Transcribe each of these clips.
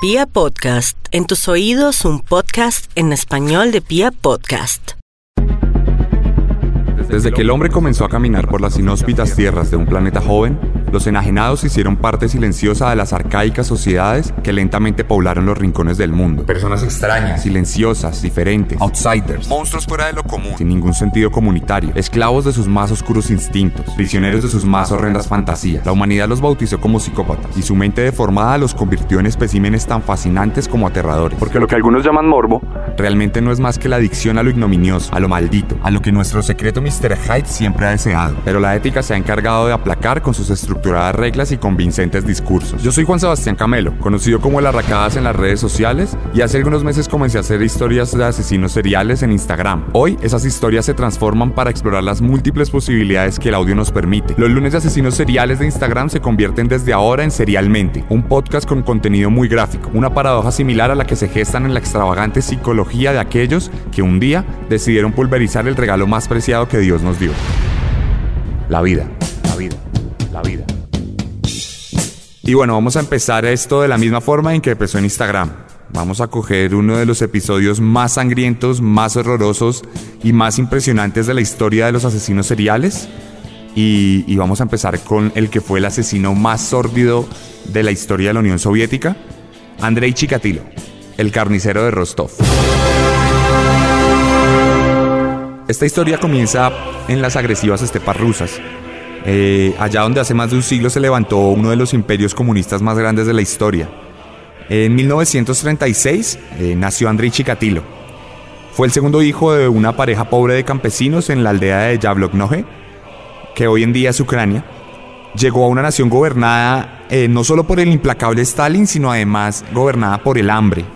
Pia Podcast, en tus oídos un podcast en español de Pia Podcast. Desde que el hombre comenzó a caminar por las inhóspitas tierras de un planeta joven, los enajenados hicieron parte silenciosa de las arcaicas sociedades que lentamente poblaron los rincones del mundo. Personas extrañas, silenciosas, diferentes, outsiders, monstruos fuera de lo común, sin ningún sentido comunitario, esclavos de sus más oscuros instintos, prisioneros de sus más horrendas fantasías. La humanidad los bautizó como psicópatas y su mente deformada los convirtió en especímenes tan fascinantes como aterradores. Porque lo que algunos llaman morbo realmente no es más que la adicción a lo ignominioso, a lo maldito, a lo que nuestro secreto Mr. Hyde siempre ha deseado. Pero la ética se ha encargado de aplacar con sus estructuradas reglas y convincentes discursos. Yo soy Juan Sebastián Camelo, conocido como el Arracadas en las redes sociales, y hace algunos meses comencé a hacer historias de asesinos seriales en Instagram. Hoy esas historias se transforman para explorar las múltiples posibilidades que el audio nos permite. Los lunes de asesinos seriales de Instagram se convierten desde ahora en Serialmente, un podcast con contenido muy gráfico, una paradoja similar a la que se gestan en la extravagante psicología de aquellos que un día decidieron pulverizar el regalo más preciado que Dios nos dio. La vida, la vida, vida. Y bueno, vamos a empezar esto de la misma forma en que empezó en Instagram. Vamos a coger uno de los episodios más sangrientos, más horrorosos y más impresionantes de la historia de los asesinos seriales. Y, y vamos a empezar con el que fue el asesino más sórdido de la historia de la Unión Soviética, Andrei Chikatilo, el carnicero de Rostov. Esta historia comienza en las agresivas estepas rusas, eh, allá donde hace más de un siglo se levantó uno de los imperios comunistas más grandes de la historia. En 1936 eh, nació Andrei Chikatilo. Fue el segundo hijo de una pareja pobre de campesinos en la aldea de Yabloknoje, que hoy en día es Ucrania. Llegó a una nación gobernada eh, no solo por el implacable Stalin, sino además gobernada por el hambre,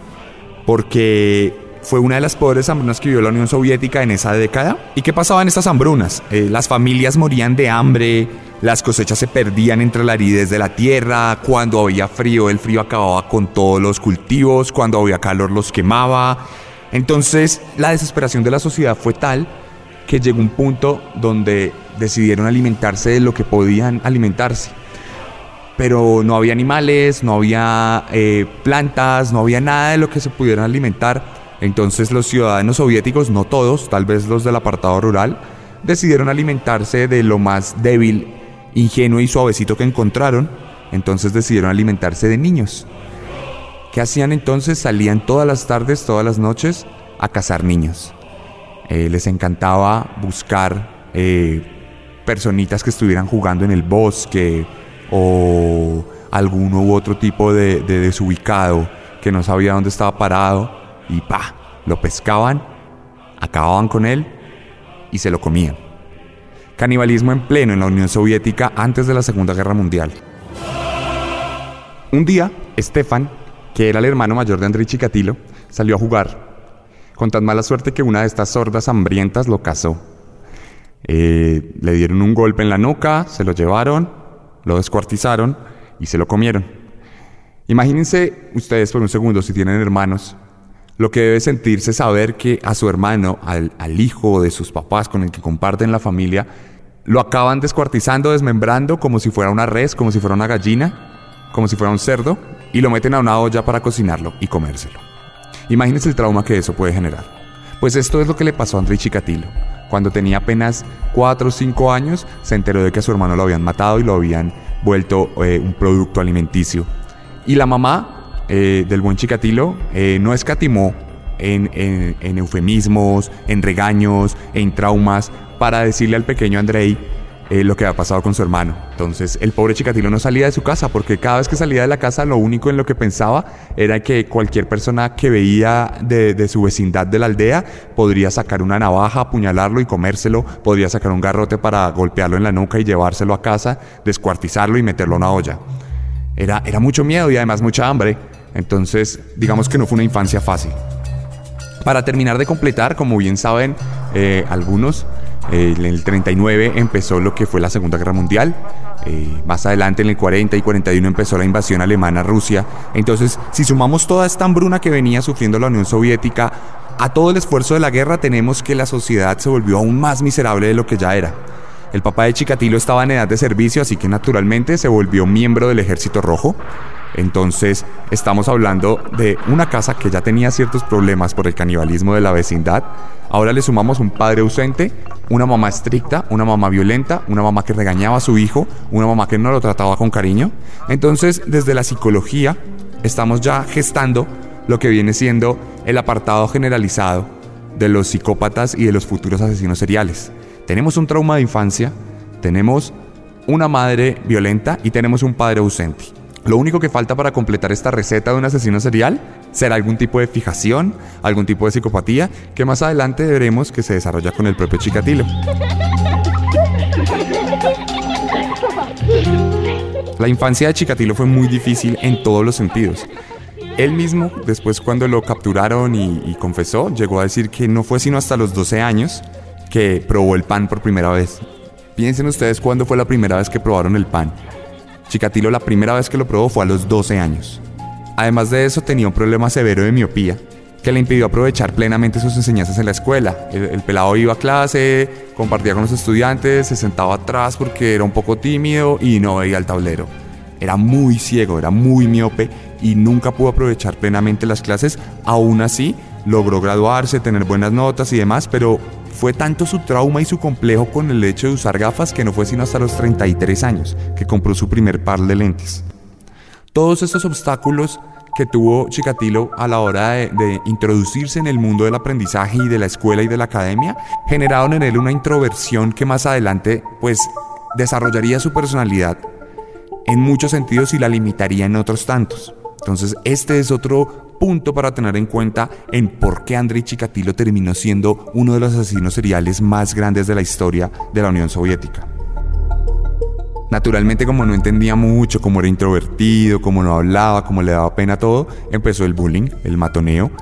porque fue una de las pobres hambrunas que vivió la Unión Soviética en esa década. ¿Y qué pasaba en estas hambrunas? Eh, las familias morían de hambre, las cosechas se perdían entre la aridez de la tierra, cuando había frío el frío acababa con todos los cultivos, cuando había calor los quemaba. Entonces la desesperación de la sociedad fue tal que llegó un punto donde decidieron alimentarse de lo que podían alimentarse. Pero no había animales, no había eh, plantas, no había nada de lo que se pudieran alimentar. Entonces los ciudadanos soviéticos, no todos, tal vez los del apartado rural, decidieron alimentarse de lo más débil, ingenuo y suavecito que encontraron. Entonces decidieron alimentarse de niños. ¿Qué hacían entonces? Salían todas las tardes, todas las noches a cazar niños. Eh, les encantaba buscar eh, personitas que estuvieran jugando en el bosque o alguno u otro tipo de, de desubicado que no sabía dónde estaba parado y pa, lo pescaban, acababan con él y se lo comían. Canibalismo en pleno en la Unión Soviética antes de la Segunda Guerra Mundial. Un día, Stefan, que era el hermano mayor de Andrei Chikatilo, salió a jugar, con tan mala suerte que una de estas sordas hambrientas lo cazó. Eh, le dieron un golpe en la nuca, se lo llevaron, lo descuartizaron y se lo comieron. Imagínense ustedes por un segundo si tienen hermanos lo que debe sentirse saber que a su hermano, al, hijo de sus papás con el que comparten la familia, lo acaban descuartizando, desmembrando como si fuera una res, como si fuera una gallina, como si fuera un cerdo, y lo meten a una olla para cocinarlo y comérselo. Imagínense el trauma que eso puede generar. Pues esto es lo que le pasó a Andrei Chikatilo. Cuando tenía apenas 4 o 5 años, se enteró de que a su hermano lo habían matado y lo habían vuelto eh, un producto alimenticio. Y la mamá eh, del buen Chikatilo eh, no escatimó en, en, en, eufemismos, en regaños, en traumas, para decirle al pequeño Andrei eh, lo que había pasado con su hermano. Entonces el pobre Chikatilo no salía de su casa, porque cada vez que salía de la casa lo único en lo que pensaba era que cualquier persona que veía de, de su vecindad de la aldea podría sacar una navaja, apuñalarlo y comérselo, podría sacar un garrote para golpearlo en la nuca y llevárselo a casa, descuartizarlo y meterlo a una olla. Era, era mucho miedo y además mucha hambre. Entonces, digamos que no fue una infancia fácil. Para terminar de completar, como bien saben eh, algunos, eh, en el 39 empezó lo que fue la Segunda Guerra Mundial. Eh, más adelante, en el 40 y 41, empezó la invasión alemana a Rusia. Entonces, si sumamos toda esta hambruna que venía sufriendo la Unión Soviética a todo el esfuerzo de la guerra, tenemos que la sociedad se volvió aún más miserable de lo que ya era. El papá de Chikatilo estaba en edad de servicio, así que naturalmente se volvió miembro del Ejército Rojo. Entonces, estamos hablando de una casa que ya tenía ciertos problemas por el canibalismo de la vecindad. Ahora le sumamos un padre ausente, una mamá estricta, una mamá violenta, una mamá que regañaba a su hijo, una mamá que no lo trataba con cariño. Entonces, desde la psicología, estamos ya gestando lo que viene siendo el apartado generalizado de los psicópatas y de los futuros asesinos seriales. Tenemos un trauma de infancia, tenemos una madre violenta y tenemos un padre ausente. Lo único que falta para completar esta receta de un asesino serial será algún tipo de fijación, algún tipo de psicopatía, que más adelante veremos que se desarrolla con el propio Chikatilo. La infancia de Chikatilo fue muy difícil en todos los sentidos. Él mismo, después cuando lo capturaron y, y, confesó, llegó a decir que no fue sino hasta los 12 años que probó el pan por primera vez. Piensen ustedes cuándo fue la primera vez que probaron el pan. Chikatilo la primera vez que lo probó fue a los 12 años. Además de eso tenía un problema severo de miopía que le impidió aprovechar plenamente sus enseñanzas en la escuela. El, el, pelado iba a clase, compartía con los estudiantes, se sentaba atrás porque era un poco tímido y no veía el tablero. Era muy ciego, era muy miope y nunca pudo aprovechar plenamente las clases. Aún así, logró graduarse, tener buenas notas y demás, pero fue tanto su trauma y su complejo con el hecho de usar gafas que no fue sino hasta los 33 años que compró su primer par de lentes. Todos estos obstáculos que tuvo Chikatilo a la hora de, de, introducirse en el mundo del aprendizaje y de la escuela y de la academia generaron en él una introversión que más adelante pues desarrollaría su personalidad en muchos sentidos y la limitaría en otros tantos. Entonces este es otro punto para tener en cuenta en por qué Andrei Chikatilo terminó siendo uno de los asesinos seriales más grandes de la historia de la Unión Soviética. Naturalmente, como no entendía mucho, como era introvertido, como no hablaba, como le daba pena todo, empezó el bullying, el matoneo.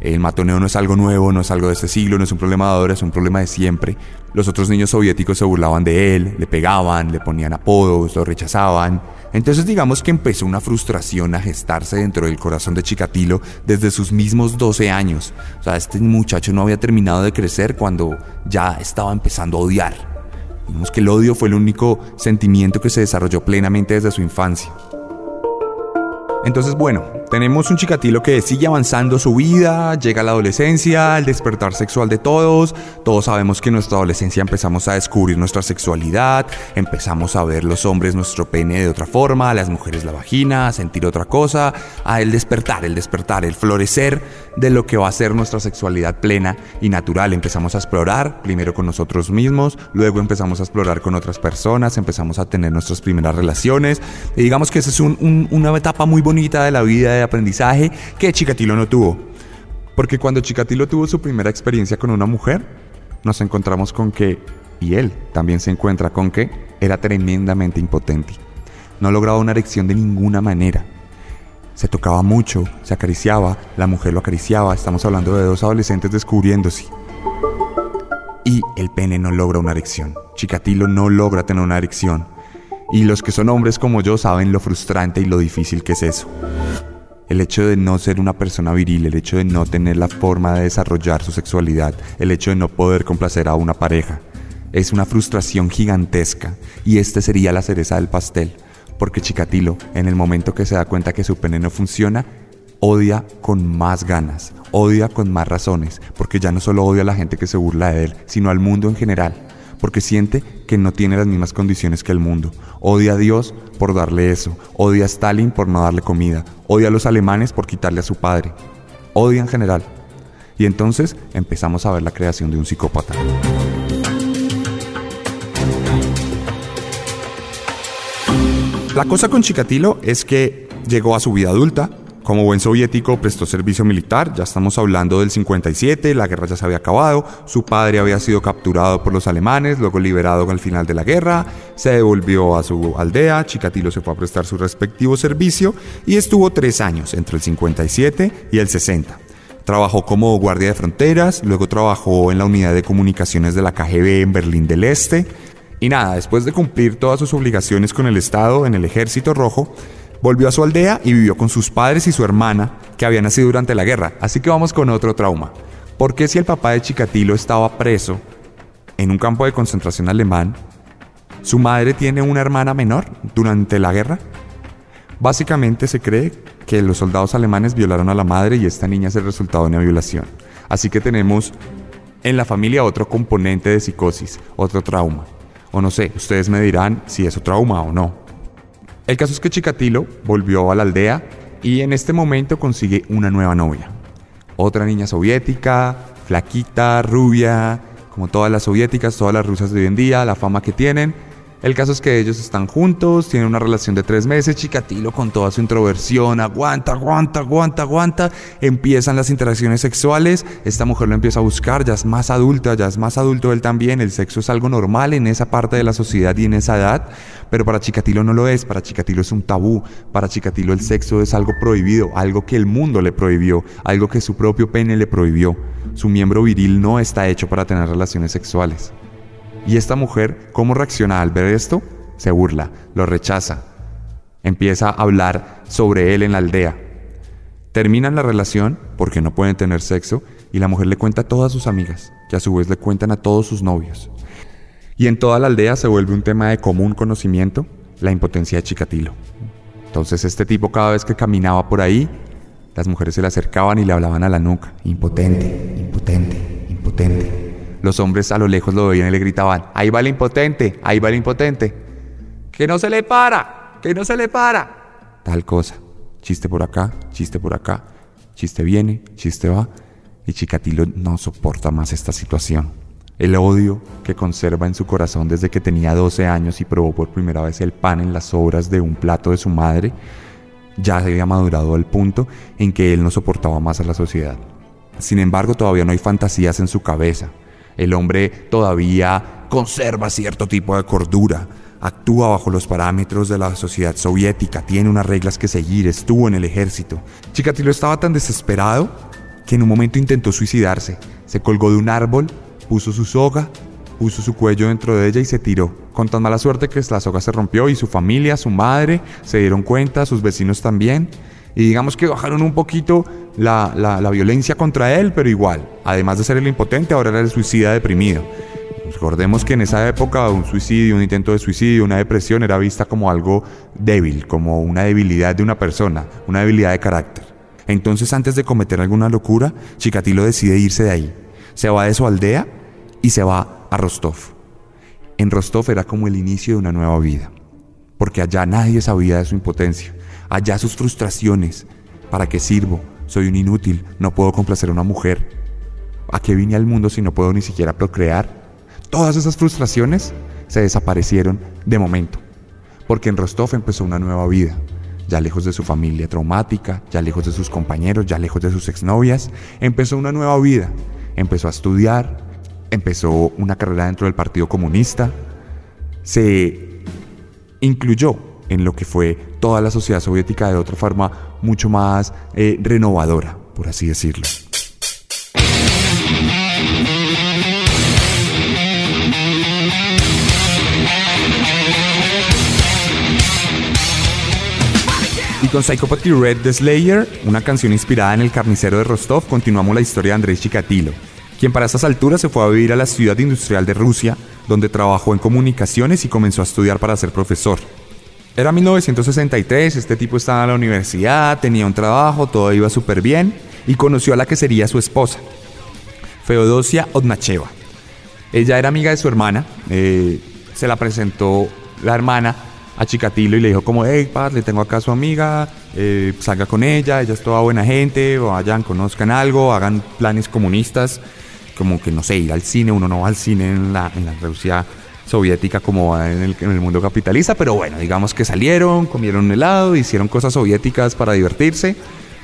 El matoneo no es algo nuevo, no es algo de este siglo, no es un problema de ahora, es un problema de siempre. Los otros niños soviéticos se burlaban de él, le pegaban, le ponían apodos, lo rechazaban. Entonces digamos que empezó una frustración a gestarse dentro del corazón de Chikatilo desde sus mismos 12 años. O sea, este muchacho no había terminado de crecer cuando ya estaba empezando a odiar. Digamos que el odio fue el único sentimiento que se desarrolló plenamente desde su infancia. Entonces, bueno, tenemos un chicatilo que sigue avanzando su vida, llega a la adolescencia, el despertar sexual de todos. Todos sabemos que en nuestra adolescencia empezamos a descubrir nuestra sexualidad, empezamos a ver los hombres nuestro pene de otra forma, las mujeres la vagina, a sentir otra cosa, a el despertar, el despertar, el florecer de lo que va a ser nuestra sexualidad plena y natural. Empezamos a explorar, primero con nosotros mismos, luego empezamos a explorar con otras personas, empezamos a tener nuestras primeras relaciones. Y digamos que esa es un, un, una etapa muy bonita de la vida de aprendizaje que Chikatilo no tuvo. Porque cuando Chikatilo tuvo su primera experiencia con una mujer, nos encontramos con que, y él también se encuentra con que, era tremendamente impotente. No lograba una erección de ninguna manera. Se tocaba mucho, se acariciaba, la mujer lo acariciaba, estamos hablando de dos adolescentes descubriéndose. Y el pene no logra una erección. Chikatilo no logra tener una erección. Y los que son hombres como yo saben lo frustrante y lo difícil que es eso. El hecho de no ser una persona viril, el hecho de no tener la forma de desarrollar su sexualidad, el hecho de no poder complacer a una pareja, es una frustración gigantesca. Y este sería la cereza del pastel, porque Chikatilo, en el momento que se da cuenta que su pene no funciona, odia con más ganas, odia con más razones, porque ya no solo odia a la gente que se burla de él, sino al mundo en general porque siente que no tiene las mismas condiciones que el mundo. Odia a Dios por darle eso, odia a Stalin por no darle comida, odia a los alemanes por quitarle a su padre, odia en general. Y entonces empezamos a ver la creación de un psicópata. La cosa con Chikatilo es que llegó a su vida adulta, como buen soviético prestó servicio militar, ya estamos hablando del 57, la guerra ya se había acabado, su padre había sido capturado por los alemanes, luego liberado al final de la guerra, se devolvió a su aldea, Chikatilo se fue a prestar su respectivo servicio y estuvo tres años entre el 57 y el 60. Trabajó como guardia de fronteras, luego trabajó en la unidad de comunicaciones de la KGB en Berlín del Este. Y nada, después de cumplir todas sus obligaciones con el Estado en el Ejército Rojo, Volvió a su aldea y vivió con sus padres y su hermana, que había nacido durante la guerra. Así que vamos con otro trauma. ¿Por qué si el papá de Chikatilo estaba preso en un campo de concentración alemán, su madre tiene una hermana menor durante la guerra? Básicamente se cree que los soldados alemanes violaron a la madre y esta niña es el resultado de una violación. Así que tenemos en la familia otro componente de psicosis, otro trauma. O no sé, ustedes me dirán si es un trauma o no. El caso es que Chikatilo volvió a la aldea y en este momento consigue una nueva novia. Otra niña soviética, flaquita, rubia, como todas las soviéticas, todas las rusas de hoy en día, la fama que tienen el caso es que ellos están juntos, tienen una relación de tres meses, Chikatilo con toda su introversión, aguanta, aguanta, aguanta, aguanta, empiezan las interacciones sexuales, esta mujer lo empieza a buscar, ya es más adulta, ya es más adulto él también, el sexo es algo normal en esa parte de la sociedad y en esa edad, pero para Chikatilo no lo es, para Chikatilo es un tabú, para Chikatilo el sexo es algo prohibido, algo que el mundo le prohibió, algo que su propio pene le prohibió, su miembro viril no está hecho para tener relaciones sexuales. Y esta mujer, ¿cómo reacciona al ver esto? Se burla, lo rechaza. Empieza a hablar sobre él en la aldea. Terminan la relación porque no pueden tener sexo y la mujer le cuenta a todas sus amigas, que a su vez le cuentan a todos sus novios. Y en toda la aldea se vuelve un tema de común conocimiento, la impotencia de Chikatilo. Entonces este tipo cada vez que caminaba por ahí, las mujeres se le acercaban y le hablaban a la nuca. Impotente, impotente, impotente. Los hombres a lo lejos lo veían y le gritaban, ahí va el impotente, ahí va el impotente. Que no se le para, que no se le para. Tal cosa. Chiste por acá, chiste por acá, chiste viene, chiste va. Y Chikatilo no soporta más esta situación. El odio que conserva en su corazón desde que tenía 12 años y probó por primera vez el pan en las sobras de un plato de su madre, ya se había madurado al punto en que él no soportaba más a la sociedad. Sin embargo, todavía no hay fantasías en su cabeza. El hombre todavía conserva cierto tipo de cordura, actúa bajo los parámetros de la sociedad soviética, tiene unas reglas que seguir, estuvo en el ejército. Chikatilo estaba tan desesperado que en un momento intentó suicidarse. Se colgó de un árbol, puso su soga, puso su cuello dentro de ella y se tiró. Con tan mala suerte que la soga se rompió y su familia, su madre, se dieron cuenta, sus vecinos también. Y digamos que bajaron un poquito la, violencia contra él, pero igual, además de ser el impotente, ahora era el suicida deprimido. Recordemos que en esa época un suicidio, un intento de suicidio, una depresión era vista como algo débil, como una debilidad de una persona, una debilidad de carácter. Entonces antes de cometer alguna locura, Chikatilo decide irse de ahí. Se va de su aldea y se va a Rostov. En Rostov era como el inicio de una nueva vida, porque allá nadie sabía de su impotencia, allá sus frustraciones, ¿para qué sirvo? soy un inútil, no puedo complacer a una mujer. ¿A qué vine al mundo si no puedo ni siquiera procrear? Todas esas frustraciones se desaparecieron de momento, porque en Rostov empezó una nueva vida, ya lejos de su familia traumática, ya lejos de sus compañeros, ya lejos de sus exnovias, empezó una nueva vida, empezó a estudiar, empezó una carrera dentro del Partido Comunista, se incluyó en lo que fue toda la sociedad soviética de otra forma mucho más eh, renovadora, por así decirlo. Y con Psychopathy Red The Slayer, una canción inspirada en el carnicero de Rostov, continuamos la historia de Andrés Chikatilo, quien para esas alturas se fue a vivir a la ciudad industrial de Rusia, donde trabajó en comunicaciones y comenzó a estudiar para ser profesor. Era 1963, este tipo estaba en la universidad, tenía un trabajo, todo iba súper bien y conoció a la que sería su esposa, Feodosia Odnacheva. Ella era amiga de su hermana, eh, se la presentó la hermana a Chikatilo y le dijo como, hey, paz, le tengo acá a su amiga, eh, salga con ella, ella es toda buena gente, vayan, conozcan algo, hagan planes comunistas, como que no sé, ir al cine, uno no va al cine en la, en la Rusia soviética como en el, en el mundo capitalista, pero bueno, digamos que salieron, comieron un helado, hicieron cosas soviéticas para divertirse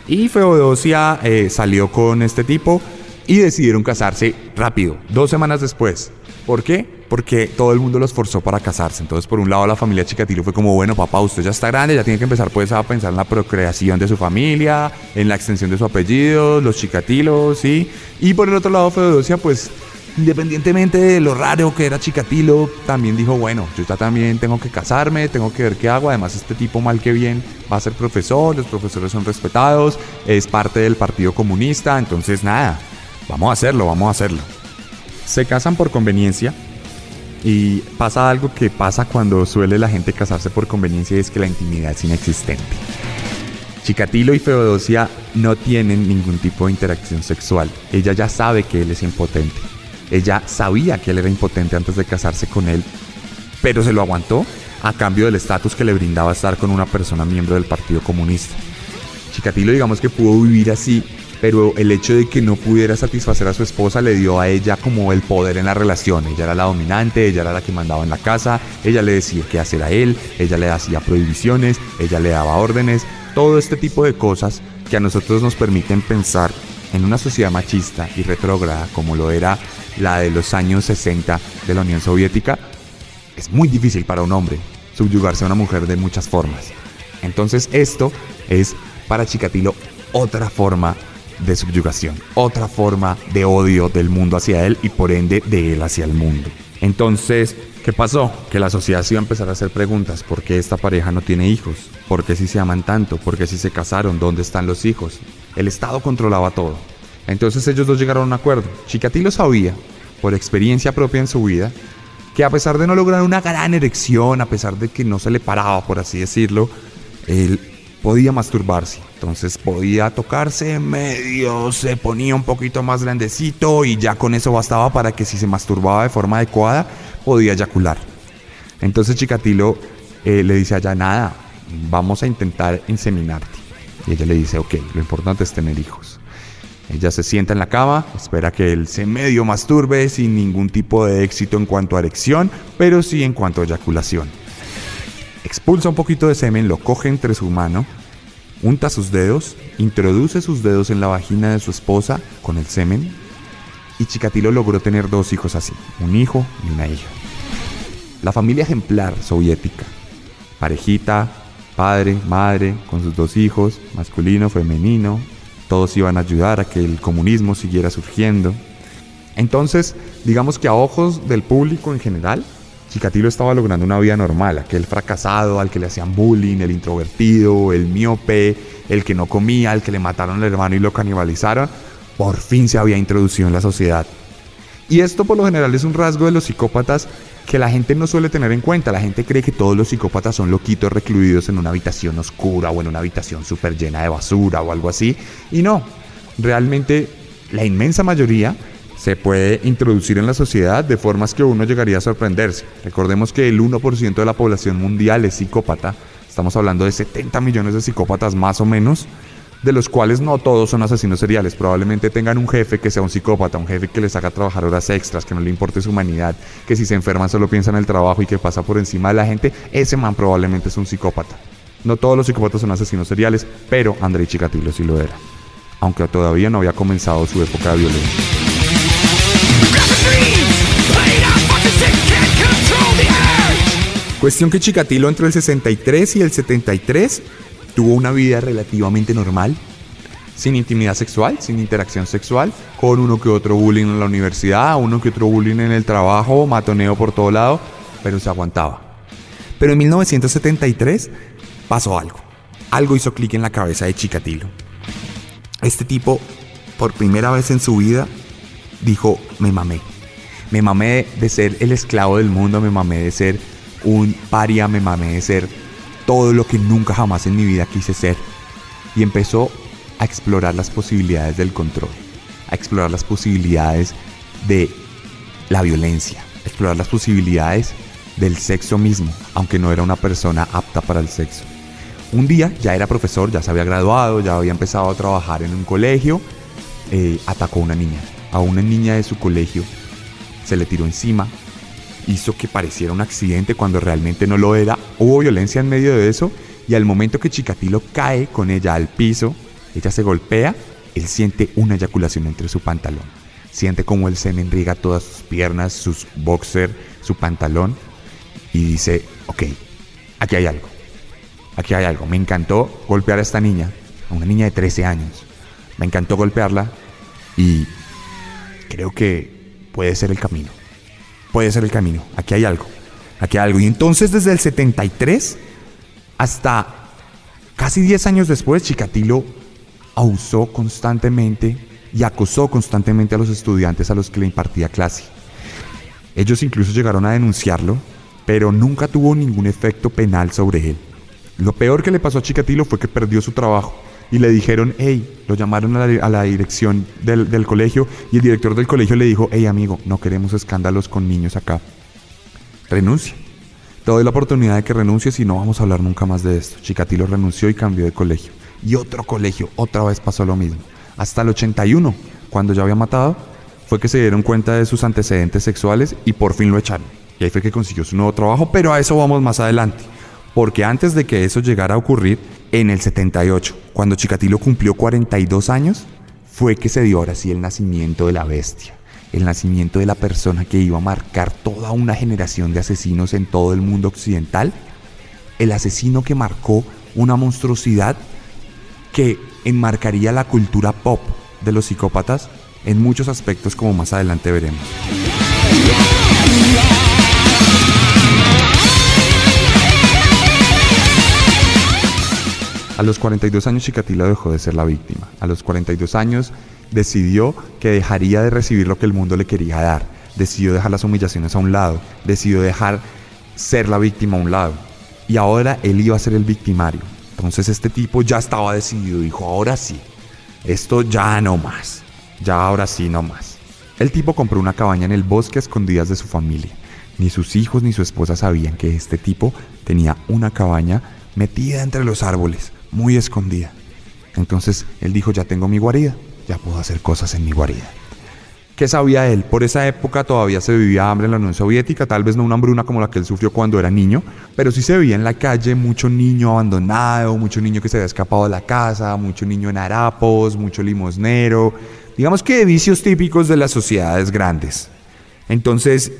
y Feodosia eh, salió con este tipo y decidieron casarse rápido, dos semanas después. ¿Por qué? Porque todo el mundo los forzó para casarse. Entonces, por un lado, la familia Chikatilo fue como, bueno, papá, usted ya está grande, ya tiene que empezar pues a pensar en la procreación de su familia, en la extensión de su apellido, los Chikatilos, ¿sí? Y por el otro lado, Feodosia, pues independientemente de lo raro que era Chikatilo, también dijo, bueno, yo ya también tengo que casarme, tengo que ver qué hago, además este tipo mal que bien va a ser profesor, los profesores son respetados, es parte del Partido Comunista, entonces nada, vamos a hacerlo, vamos a hacerlo. Se casan por conveniencia Y pasa algo que pasa cuando suele la gente casarse por conveniencia y es que la intimidad es inexistente. Chikatilo y Feodosia no tienen ningún tipo de interacción sexual. Ella ya sabe que él es impotente. Ella sabía que él era impotente antes de casarse con él, pero se lo aguantó a cambio del estatus que le brindaba estar con una persona miembro del Partido Comunista. Chikatilo digamos que pudo vivir así, pero el hecho de que no pudiera satisfacer a su esposa le dio a ella como el poder en la relación. Ella era la dominante, ella era la que mandaba en la casa, ella le decía qué hacer a él, ella le hacía prohibiciones, ella le daba órdenes, todo este tipo de cosas que a nosotros nos permiten pensar en una sociedad machista y retrógrada como lo era la de los años 60 de la Unión Soviética, es muy difícil para un hombre subyugarse a una mujer de muchas formas. Entonces esto es para Chikatilo otra forma de subyugación, otra forma de odio del mundo hacia él y por ende de él hacia el mundo. Entonces, ¿qué pasó? Que la sociedad se iba a empezar a hacer preguntas. ¿Por qué esta pareja no tiene hijos? ¿Por qué si se aman tanto? ¿Por qué si se casaron? ¿Dónde están los hijos? El Estado controlaba todo. Entonces ellos dos llegaron a un acuerdo. Chikatilo sabía, por experiencia propia en su vida, que a pesar de no lograr una gran erección, a pesar de que no se le paraba, por así decirlo, él podía masturbarse. Entonces podía tocarse medio, se ponía un poquito más grandecito y ya con eso bastaba para que si se masturbaba de forma adecuada, podía eyacular. Entonces Chikatilo eh, le dice allá, nada, vamos a intentar inseminarte. Y ella le dice, ok, lo importante es tener hijos. Ella se sienta en la cama, espera que él se medio masturbe sin ningún tipo de éxito en cuanto a erección, pero sí en cuanto a eyaculación. Expulsa un poquito de semen, lo coge entre su mano, unta sus dedos, introduce sus dedos en la vagina de su esposa con el semen y Chikatilo logró tener dos hijos así, un hijo y una hija. La familia ejemplar soviética, parejita, padre, madre, con sus dos hijos, masculino, femenino, todos iban a ayudar a que el comunismo siguiera surgiendo. Entonces, digamos que a ojos del público en general, Chikatilo estaba logrando una vida normal, aquel fracasado al que le hacían bullying, el introvertido, el miope, el que no comía, el que le mataron al hermano y lo canibalizaron, por fin se había introducido en la sociedad. Y esto por lo general es un rasgo de los psicópatas que la gente no suele tener en cuenta. La gente cree que todos los psicópatas son loquitos recluidos en una habitación oscura o en una habitación súper llena de basura o algo así. Y no, realmente la inmensa mayoría se puede introducir en la sociedad de formas que uno llegaría a sorprenderse. Recordemos que el 1% de la población mundial es psicópata. Estamos hablando de 70 millones de psicópatas más o menos de los cuales no todos son asesinos seriales. Probablemente tengan un jefe que sea un psicópata, un jefe que les haga trabajar horas extras, que no le importe su humanidad, que si se enferman solo piensa en el trabajo y que pasa por encima de la gente. Ese man probablemente es un psicópata. No todos los psicópatas son asesinos seriales, pero Andrei Chikatilo sí lo era. Aunque todavía no había comenzado su época de violencia. Cuestión que Chikatilo entre el 63 y el 73 tuvo una vida relativamente normal, sin intimidad sexual, sin interacción sexual, con uno que otro bullying en la universidad, uno que otro bullying en el trabajo, matoneo por todo lado, pero se aguantaba. Pero en 1973 pasó algo. Algo hizo clic en la cabeza de Chikatilo. Este tipo, por primera vez en su vida, dijo, me mamé. Me mamé de ser el esclavo del mundo, me mamé de ser un paria, me mamé de ser todo lo que nunca jamás en mi vida quise ser. Y empezó a explorar las posibilidades del control, a explorar las posibilidades de la violencia, a explorar las posibilidades del sexo mismo, aunque no era una persona apta para el sexo. Un día ya era profesor, ya se había graduado, ya había empezado a trabajar en un colegio, eh, atacó a una niña, a una niña de su colegio, se le tiró encima, hizo que pareciera un accidente cuando realmente no lo era. Hubo violencia en medio de eso y al momento que Chikatilo cae con ella al piso, ella se golpea, él siente una eyaculación entre su pantalón. Siente como el semen riega todas sus piernas, sus boxer, su pantalón y dice, ok, aquí hay algo. Aquí hay algo. Me encantó golpear a esta niña, a una niña de 13 años. Me encantó golpearla y creo que puede ser el camino puede ser el camino. Aquí hay algo. Aquí hay algo. Y entonces desde el 73 hasta casi 10 años después, Chikatilo abusó constantemente y acosó constantemente a los estudiantes a los que le impartía clase. Ellos incluso llegaron a denunciarlo, pero nunca tuvo ningún efecto penal sobre él. Lo peor que le pasó a Chikatilo fue que perdió su trabajo y le dijeron, hey, lo llamaron a la, dirección del, del, colegio y el director del colegio le dijo, hey amigo, no queremos escándalos con niños acá. Renuncia. Te doy la oportunidad de que renuncies y no vamos a hablar nunca más de esto. Chikatilo renunció y cambió de colegio. Y otro colegio, otra vez pasó lo mismo. Hasta el 81, cuando ya había matado, fue que se dieron cuenta de sus antecedentes sexuales y por fin lo echaron. Y ahí fue que consiguió su nuevo trabajo, pero a eso vamos más adelante. Porque antes de que eso llegara a ocurrir, en el 78, cuando Chikatilo cumplió 42 años, fue que se dio ahora sí el nacimiento de la bestia, el nacimiento de la persona que iba a marcar toda una generación de asesinos en todo el mundo occidental, el asesino que marcó una monstruosidad que enmarcaría la cultura pop de los psicópatas en muchos aspectos como más adelante veremos. A los 42 años Chikatilo dejó de ser la víctima. A los 42 años decidió que dejaría de recibir lo que el mundo le quería dar. Decidió dejar las humillaciones a un lado. Decidió dejar ser la víctima a un lado. Y ahora él iba a ser el victimario. Entonces este tipo ya estaba decidido. Dijo, ahora sí. Esto ya no más. Ya ahora sí no más. El tipo compró una cabaña en el bosque a escondidas de su familia. Ni sus hijos ni su esposa sabían que este tipo tenía una cabaña metida entre los árboles muy escondida. Entonces él dijo, ya tengo mi guarida, ya puedo hacer cosas en mi guarida. ¿Qué sabía él? Por esa época todavía se vivía hambre en la Unión Soviética, tal vez no una hambruna como la que él sufrió cuando era niño, pero sí se veía en la calle mucho niño abandonado, mucho niño que se había escapado de la casa, mucho niño en harapos, mucho limosnero, digamos que vicios típicos de las sociedades grandes. Entonces,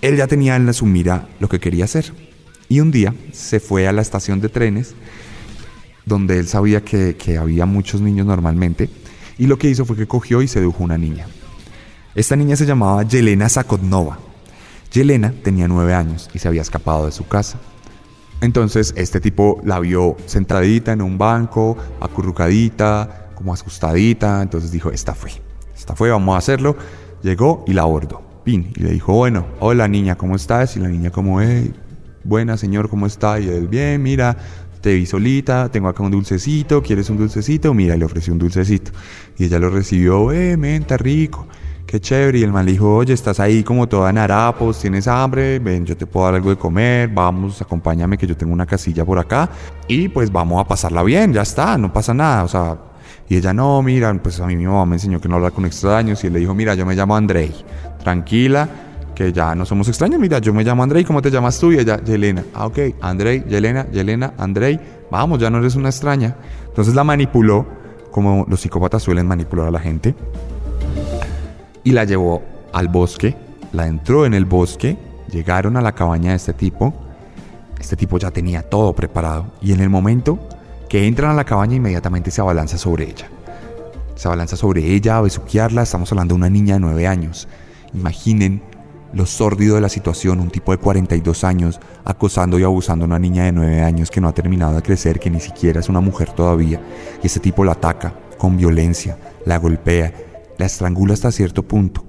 él ya tenía en su mira lo que quería hacer. Y un día se fue a la estación de trenes donde él sabía que, había muchos niños normalmente, y lo que hizo fue que cogió y sedujo una niña. Esta niña se llamaba Yelena Sakotnova. Yelena tenía nueve años y se había escapado de su casa. Entonces este tipo la vio centradita en un banco, acurrucadita, como asustadita. Entonces dijo, esta fue, esta fue, vamos a hacerlo. Llegó y la abordó. Pin, y le dijo, bueno, hola niña, ¿cómo estás? Y la niña como, hey, buena señor, ¿cómo está? Y él, bien, mira, te vi solita, tengo acá un dulcecito, ¿quieres un dulcecito? Mira, le ofreció un dulcecito. Y ella lo recibió, eh, menta, rico, qué chévere. Y el man le dijo, oye, estás ahí como toda en harapos, tienes hambre, ven, yo te puedo dar algo de comer, vamos, acompáñame que yo tengo una casilla por acá. Y pues vamos a pasarla bien, ya está, no pasa nada, o sea... Y ella, no, mira, pues a mi mamá me enseñó que no hablar con extraños. Y él le dijo, mira, yo me llamo Andrei, tranquila, que ya no somos extraños. Mira, yo me llamo Andrei, ¿cómo te llamas tú? Y ella, Yelena. Ah, ok, Andrei, Yelena, Yelena, Andrei. Vamos, ya no eres una extraña. Entonces la manipuló, como los psicópatas suelen manipular a la gente. Y la llevó al bosque, la entró en el bosque, llegaron a la cabaña de este tipo. Este tipo ya tenía todo preparado. Y en el momento que entran a la cabaña, inmediatamente se abalanza sobre ella. Se abalanza sobre ella a besuquearla. Estamos hablando de una niña de 9 años. Imaginen lo sórdido de la situación, un tipo de 42 años acosando y abusando a una niña de 9 años que no ha terminado de crecer, que ni siquiera es una mujer todavía, y ese tipo la ataca con violencia, la golpea, la estrangula hasta cierto punto,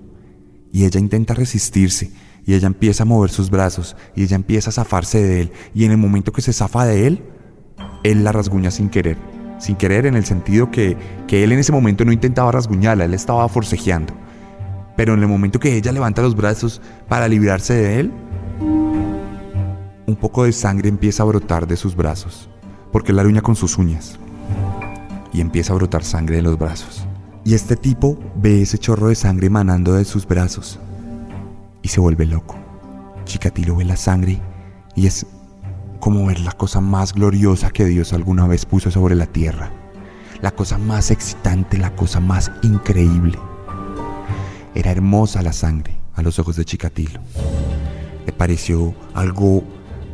y ella intenta resistirse, y ella empieza a mover sus brazos, y ella empieza a zafarse de él, y en el momento que se zafa de él, él la rasguña sin querer, sin querer en el sentido que, que él en ese momento no intentaba rasguñarla, él estaba forcejeando pero en el momento que ella levanta los brazos para librarse de él, un poco de sangre empieza a brotar de sus brazos, porque él la uña con sus uñas. Y empieza a brotar sangre de los brazos. Y este tipo ve ese chorro de sangre emanando de sus brazos y se vuelve loco. Chikatilo ve la sangre y es como ver la cosa más gloriosa que Dios alguna vez puso sobre la tierra. La cosa más excitante, la cosa más increíble. Era hermosa la sangre a los ojos de Chikatilo. Le pareció algo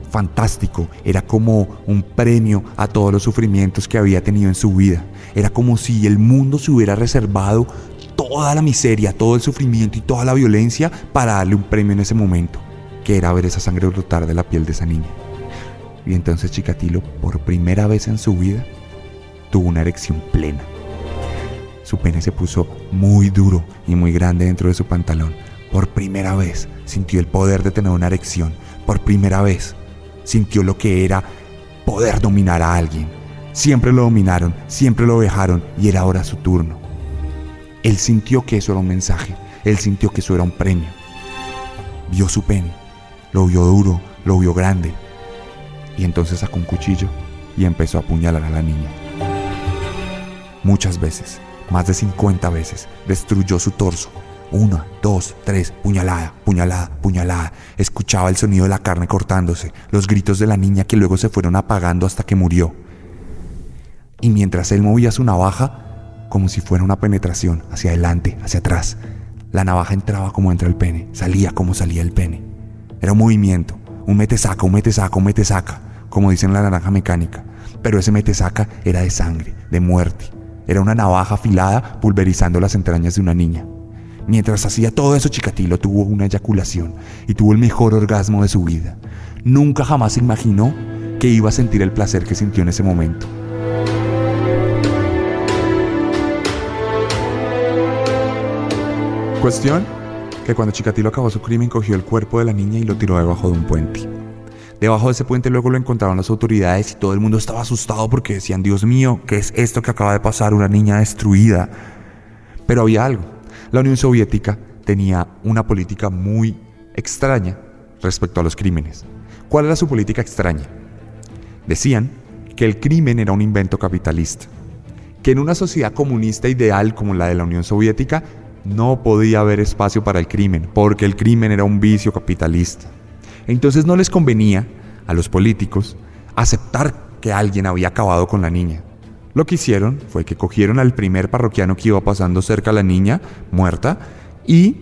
fantástico, era como un premio a todos los sufrimientos que había tenido en su vida. Era como si el mundo se hubiera reservado toda la miseria, todo el sufrimiento y toda la violencia para darle un premio en ese momento, que era ver esa sangre brotar de la piel de esa niña. Y entonces Chikatilo, por primera vez en su vida, tuvo una erección plena. Su pene se puso muy duro y muy grande dentro de su pantalón, Por primera vez sintió el poder de tener una erección. Por primera vez sintió lo que era poder dominar a alguien. Siempre lo dominaron, siempre lo dejaron y era ahora su turno. Él sintió que eso era un mensaje, él sintió que eso era un premio. Vio su pene, lo vio duro, lo vio grande. Y entonces sacó un cuchillo y empezó a apuñalar a la niña. Muchas veces, más de 50 veces, destruyó su torso. Una, dos, tres, puñalada, puñalada, puñalada. Escuchaba el sonido de la carne cortándose, los gritos de la niña que luego se fueron apagando hasta que murió. Y mientras él movía su navaja, como si fuera una penetración, hacia adelante, hacia atrás. La navaja entraba como entra el pene, salía como salía el pene. Era un movimiento, un mete saca, un mete saca, un mete saca, como dicen la naranja mecánica. Pero ese mete saca era de sangre, de muerte. Era una navaja afilada pulverizando las entrañas de una niña. Mientras hacía todo eso, Chikatilo tuvo una eyaculación y tuvo el mejor orgasmo de su vida. Nunca jamás imaginó que iba a sentir el placer que sintió en ese momento. Cuestión que cuando Chikatilo acabó su crimen cogió el cuerpo de la niña y lo tiró debajo de un puente. Debajo de ese puente luego lo encontraron las autoridades y todo el mundo estaba asustado porque decían, Dios mío, ¿qué es esto que acaba de pasar? Una niña destruida. Pero había algo. La Unión Soviética tenía una política muy extraña respecto a los crímenes. ¿Cuál era su política extraña? Decían que el crimen era un invento capitalista, que en una sociedad comunista ideal como la de la Unión Soviética no podía haber espacio para el crimen, porque el crimen era un vicio capitalista. Entonces no les convenía a los políticos aceptar que alguien había acabado con la niña. Lo que hicieron fue que cogieron al primer parroquiano que iba pasando cerca a la niña, muerta, y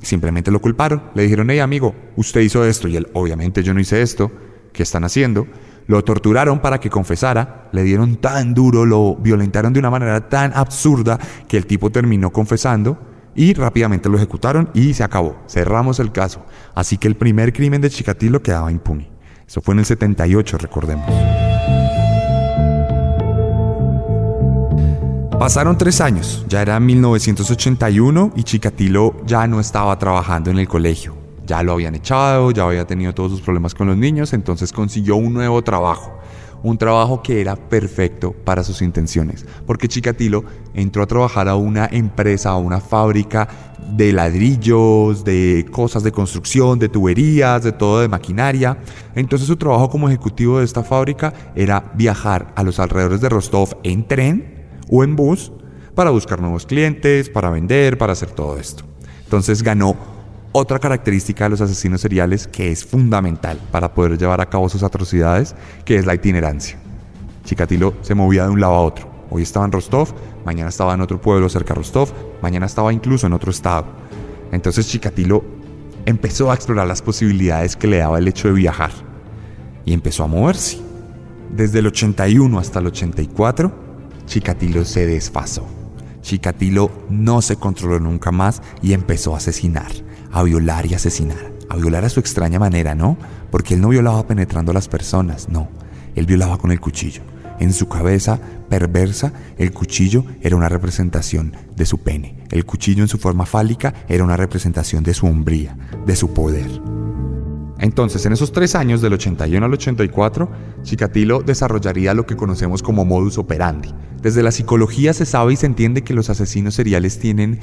simplemente lo culparon. Le dijeron, hey amigo, usted hizo esto, y él, obviamente yo no hice esto, ¿qué están haciendo? Lo torturaron para que confesara, le dieron tan duro, lo violentaron de una manera tan absurda que el tipo terminó confesando y rápidamente lo ejecutaron y se acabó. Cerramos el caso. Así que el primer crimen de Chikatilo quedaba impune. Eso fue en el 78, recordemos. Pasaron tres años, ya era 1981 y Chikatilo ya no estaba trabajando en el colegio. Ya lo habían echado, ya había tenido todos sus problemas con los niños, entonces consiguió un nuevo trabajo un trabajo que era perfecto para sus intenciones, porque Chikatilo entró a trabajar a una empresa, a una fábrica de ladrillos, de cosas de construcción, de tuberías, de todo de maquinaria. Entonces su trabajo como ejecutivo de esta fábrica era viajar a los alrededores de Rostov en tren o en bus para buscar nuevos clientes, para vender, para hacer todo esto. Entonces ganó otra característica de los asesinos seriales que es fundamental para poder llevar a cabo sus atrocidades, que es la itinerancia. Chikatilo se movía de un lado a otro. Hoy estaba en Rostov, mañana estaba en otro pueblo cerca de Rostov, mañana estaba incluso en otro estado. Entonces Chikatilo empezó a explorar las posibilidades que le daba el hecho de viajar y empezó a moverse. Desde el 81 hasta el 84, Chikatilo se desfasó. Chikatilo no se controló nunca más y empezó a asesinar a violar y asesinar. A violar a su extraña manera, ¿no? Porque él no violaba penetrando a las personas, no. Él violaba con el cuchillo. En su cabeza perversa, el cuchillo era una representación de su pene. El cuchillo en su forma fálica era una representación de su hombría, de su poder. Entonces, en esos tres años, del 81 al 84, Chikatilo desarrollaría lo que conocemos como modus operandi. Desde la psicología se sabe y se entiende que los asesinos seriales tienen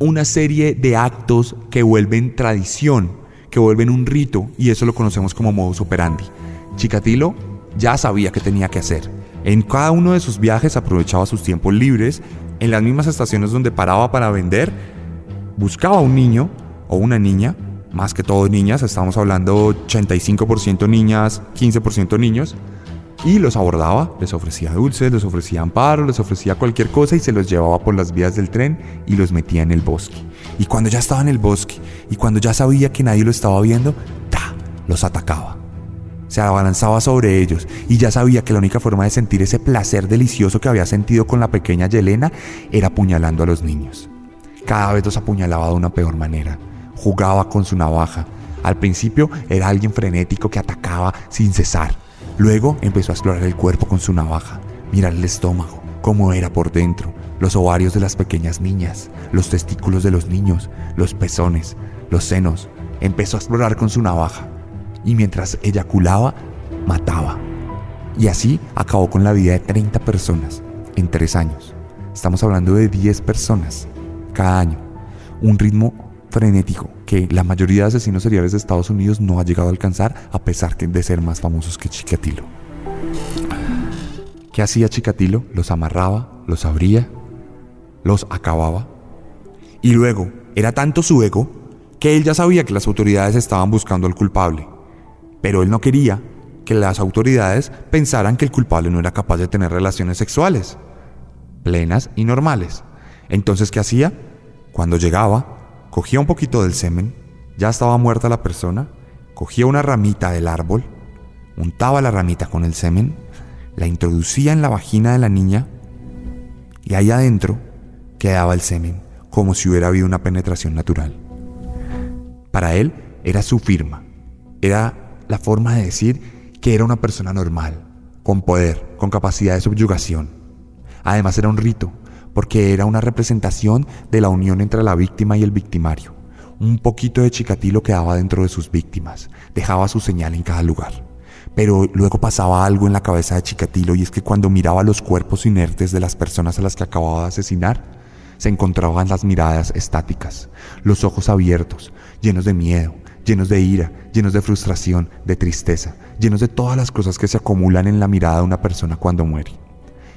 una serie de actos que vuelven tradición, que vuelven un rito, y eso lo conocemos como modus operandi. Chikatilo ya sabía qué tenía que hacer. En cada uno de sus viajes aprovechaba sus tiempos libres, en las mismas estaciones donde paraba para vender, buscaba a un niño o una niña, más que todo niñas, estamos hablando 85% niñas, 15% niños, y los abordaba, les ofrecía dulces, les ofrecía amparo, les ofrecía cualquier cosa y se los llevaba por las vías del tren y los metía en el bosque. Y cuando ya estaba en el bosque y cuando ya sabía que nadie lo estaba viendo, ¡ta! los atacaba. Se abalanzaba sobre ellos y ya sabía que la única forma de sentir ese placer delicioso que había sentido con la pequeña Yelena era apuñalando a los niños. Cada vez los apuñalaba de una peor manera. Jugaba con su navaja. Al principio era alguien frenético que atacaba sin cesar Luego empezó a explorar el cuerpo con su navaja, mirar el estómago, cómo era por dentro, los ovarios de las pequeñas niñas, los testículos de los niños, los pezones, los senos. Empezó a explorar con su navaja y mientras eyaculaba, mataba. Y así acabó con la vida de 30 personas en tres años. Estamos hablando de 10 personas cada año. Un ritmo frenético que la mayoría de asesinos seriales de Estados Unidos no ha llegado a alcanzar a pesar de ser más famosos que Chikatilo. ¿Qué hacía Chikatilo? Los amarraba, los abría, los acababa. Y luego, era tanto su ego que él ya sabía que las autoridades estaban buscando al culpable. Pero él no quería que las autoridades pensaran que el culpable no era capaz de tener relaciones sexuales, plenas y normales. Entonces, ¿qué hacía? Cuando llegaba, cogía un poquito del semen, ya estaba muerta la persona, cogía una ramita del árbol, untaba la ramita con el semen, la introducía en la vagina de la niña y ahí adentro quedaba el semen, como si hubiera habido una penetración natural. Para él era su firma, era la forma de decir que era una persona normal, con poder, con capacidad de subyugación. Además era un rito, porque era una representación de la unión entre la víctima y el victimario. Un poquito de chicatilo quedaba dentro de sus víctimas, dejaba su señal en cada lugar. Pero luego pasaba algo en la cabeza de Chikatilo y es que cuando miraba los cuerpos inertes de las personas a las que acababa de asesinar, se encontraban las miradas estáticas, los ojos abiertos, llenos de miedo, llenos de ira, llenos de frustración, de tristeza, llenos de todas las cosas que se acumulan en la mirada de una persona cuando muere.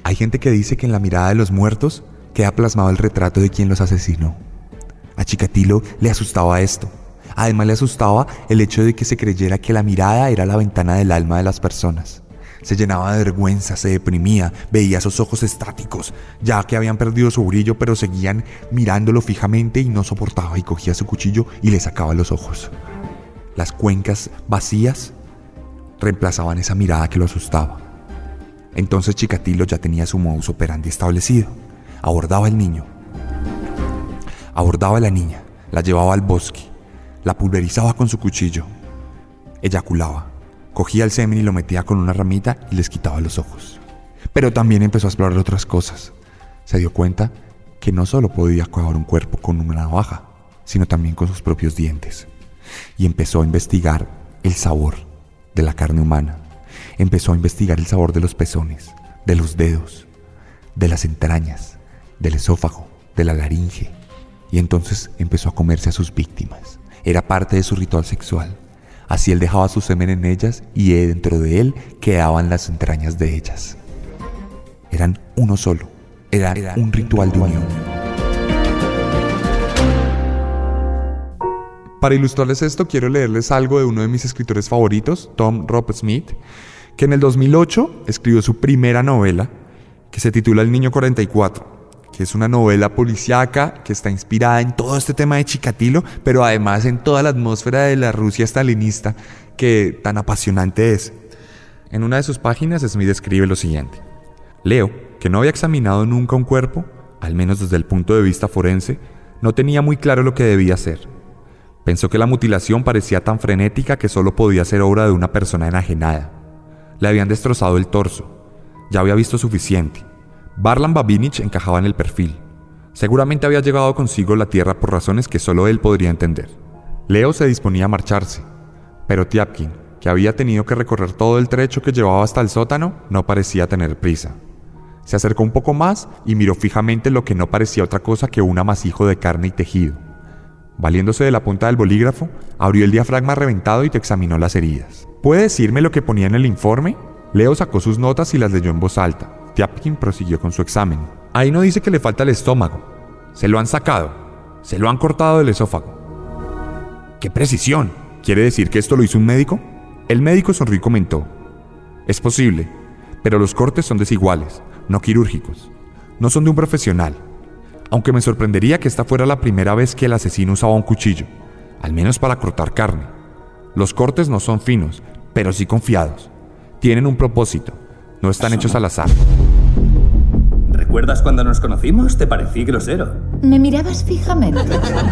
Hay gente que dice que en la mirada de los muertos queda plasmado el retrato de quien los asesinó. A Chikatilo le asustaba esto. Además le asustaba el hecho de que se creyera que la mirada era la ventana del alma de las personas. Se llenaba de vergüenza, se deprimía, veía esos ojos estáticos, ya que habían perdido su brillo, pero seguían mirándolo fijamente y no soportaba y cogía su cuchillo y le sacaba los ojos. Las cuencas vacías reemplazaban esa mirada que lo asustaba. Entonces Chikatilo ya tenía su modus operandi establecido. Abordaba al niño. Abordaba a la niña, la llevaba al bosque, la pulverizaba con su cuchillo, eyaculaba, cogía el semen y lo metía con una ramita y les quitaba los ojos. Pero también empezó a explorar otras cosas. Se dio cuenta que no solo podía acabar un cuerpo con una navaja, sino también con sus propios dientes. Y empezó a investigar el sabor de la carne humana empezó a investigar el sabor de los pezones, de los dedos, de las entrañas, del esófago, de la laringe, y entonces empezó a comerse a sus víctimas. Era parte de su ritual sexual. Así él dejaba su semen en ellas y dentro de él quedaban las entrañas de ellas. Eran uno solo. Era, un ritual de unión. Para ilustrarles esto, quiero leerles algo de uno de mis escritores favoritos, Tom Rob Smith, que en el 2008 escribió su primera novela, que se titula El Niño 44 que es una novela policíaca que está inspirada en todo este tema de Chikatilo, pero además en toda la atmósfera de la Rusia stalinista que tan apasionante es. En una de sus páginas Smith escribe lo siguiente. Leo, que no había examinado nunca un cuerpo, al menos desde el punto de vista forense, no tenía muy claro lo que debía hacer. Pensó que la mutilación parecía tan frenética que solo podía ser obra de una persona enajenada. Le habían destrozado el torso. Ya había visto suficiente. Barlan Babinich encajaba en el perfil. Seguramente había llevado consigo la tierra por razones que solo él podría entender. Leo se disponía a marcharse, pero Tiapkin, que había tenido que recorrer todo el trecho que llevaba hasta el sótano, no parecía tener prisa. Se acercó un poco más y miró fijamente lo que no parecía otra cosa que un amasijo de carne y tejido. Valiéndose de la punta del bolígrafo, abrió el diafragma reventado y te examinó las heridas. ¿Puede decirme lo que ponía en el informe? Leo sacó sus notas y las leyó en voz alta. Tiapkin prosiguió con su examen. Ahí no dice que le falta el estómago. Se lo han sacado. Se lo han cortado del esófago. ¡Qué precisión! ¿Quiere decir que esto lo hizo un médico? El médico sonrió y comentó. Es posible, pero los cortes son desiguales, no quirúrgicos. No son de un profesional. Aunque me sorprendería que esta fuera la primera vez que el asesino usaba un cuchillo, al menos para cortar carne. Los cortes no son finos, pero sí confiados. Tienen un propósito, no están hechos al azar. ¿Recuerdas cuando nos conocimos? Te parecí grosero. Me mirabas fijamente.